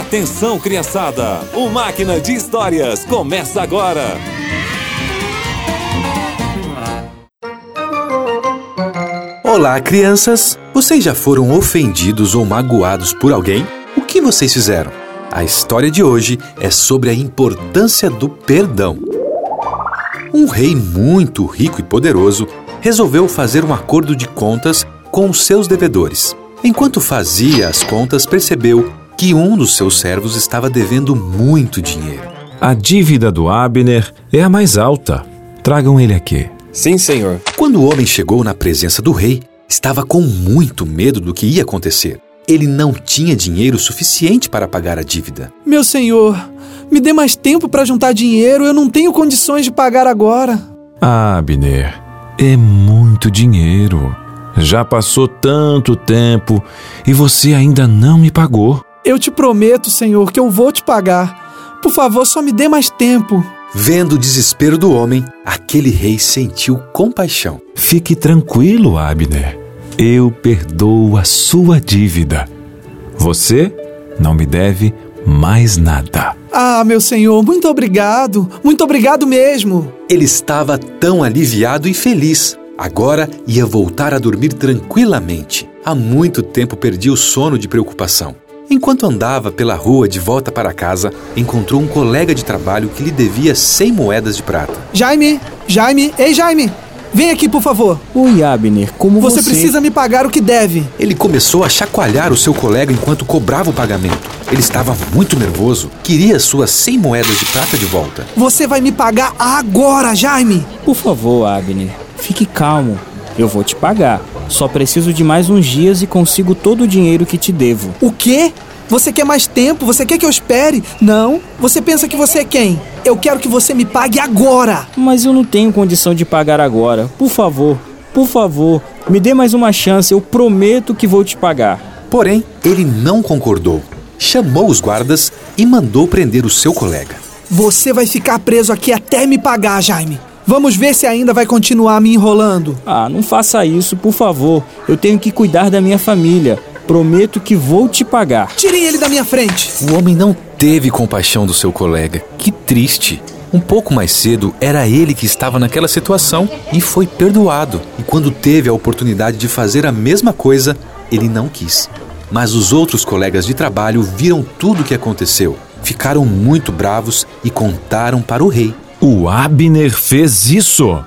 Atenção, criançada! O Máquina de Histórias começa agora! Olá, crianças! Vocês já foram ofendidos ou magoados por alguém? O que vocês fizeram? A história de hoje é sobre a importância do perdão. Um rei muito rico e poderoso resolveu fazer um acordo de contas com os seus devedores. Enquanto fazia as contas, percebeu que um dos seus servos estava devendo muito dinheiro. A dívida do Abner é a mais alta. Tragam ele aqui. Sim, senhor. Quando o homem chegou na presença do rei, estava com muito medo do que ia acontecer. Ele não tinha dinheiro suficiente para pagar a dívida. Meu senhor, me dê mais tempo para juntar dinheiro, eu não tenho condições de pagar agora. Abner, é muito dinheiro. Já passou tanto tempo e você ainda não me pagou. Eu te prometo, Senhor, que eu vou te pagar. Por favor, só me dê mais tempo. Vendo o desespero do homem, aquele rei sentiu compaixão. Fique tranquilo, Abner. Eu perdoo a sua dívida. Você não me deve mais nada. Ah, meu senhor, muito obrigado. Muito obrigado mesmo. Ele estava tão aliviado e feliz. Agora ia voltar a dormir tranquilamente. Há muito tempo perdi o sono de preocupação. Enquanto andava pela rua de volta para casa, encontrou um colega de trabalho que lhe devia 100 moedas de prata. Jaime, Jaime, ei Jaime, vem aqui por favor. Oi, Abner, como Você você... precisa me pagar o que deve. Ele começou a chacoalhar o seu colega enquanto cobrava o pagamento. Ele estava muito nervoso, queria suas 100 moedas de prata de volta. Você vai me pagar agora, Jaime. Por favor, Abner, fique calmo. Eu vou te pagar. Só preciso de mais uns dias e consigo todo o dinheiro que te devo. O quê? Você quer mais tempo? Você quer que eu espere? Não. Você pensa que você é quem? Eu quero que você me pague agora. Mas eu não tenho condição de pagar agora. Por favor, por favor, me dê mais uma chance. Eu prometo que vou te pagar. Porém, ele não concordou. Chamou os guardas e mandou prender o seu colega. Você vai ficar preso aqui até me pagar, Jaime. Vamos ver se ainda vai continuar me enrolando. Ah, não faça isso, por favor. Eu tenho que cuidar da minha família. Prometo que vou te pagar. Tirem ele da minha frente. O homem não teve compaixão do seu colega. Que triste. Um pouco mais cedo, era ele que estava naquela situação e foi perdoado. E quando teve a oportunidade de fazer a mesma coisa, ele não quis. Mas os outros colegas de trabalho viram tudo o que aconteceu. Ficaram muito bravos e contaram para o rei. O Abner fez isso.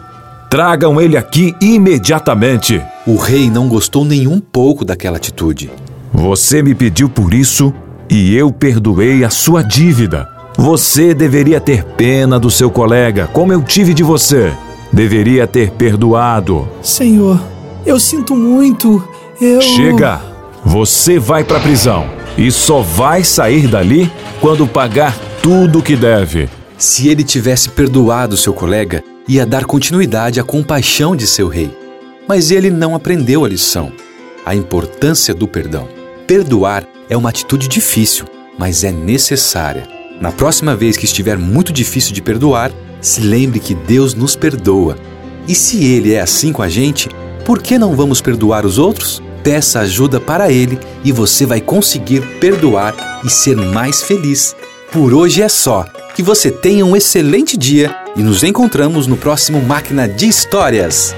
Tragam ele aqui imediatamente. O rei não gostou nem um pouco daquela atitude. Você me pediu por isso e eu perdoei a sua dívida. Você deveria ter pena do seu colega, como eu tive de você. Deveria ter perdoado. Senhor, eu sinto muito. Eu. Chega! Você vai pra prisão e só vai sair dali quando pagar tudo o que deve. Se ele tivesse perdoado seu colega, ia dar continuidade à compaixão de seu rei. Mas ele não aprendeu a lição, a importância do perdão. Perdoar é uma atitude difícil, mas é necessária. Na próxima vez que estiver muito difícil de perdoar, se lembre que Deus nos perdoa. E se Ele é assim com a gente, por que não vamos perdoar os outros? Peça ajuda para Ele e você vai conseguir perdoar e ser mais feliz. Por hoje é só. Que você tenha um excelente dia e nos encontramos no próximo Máquina de Histórias.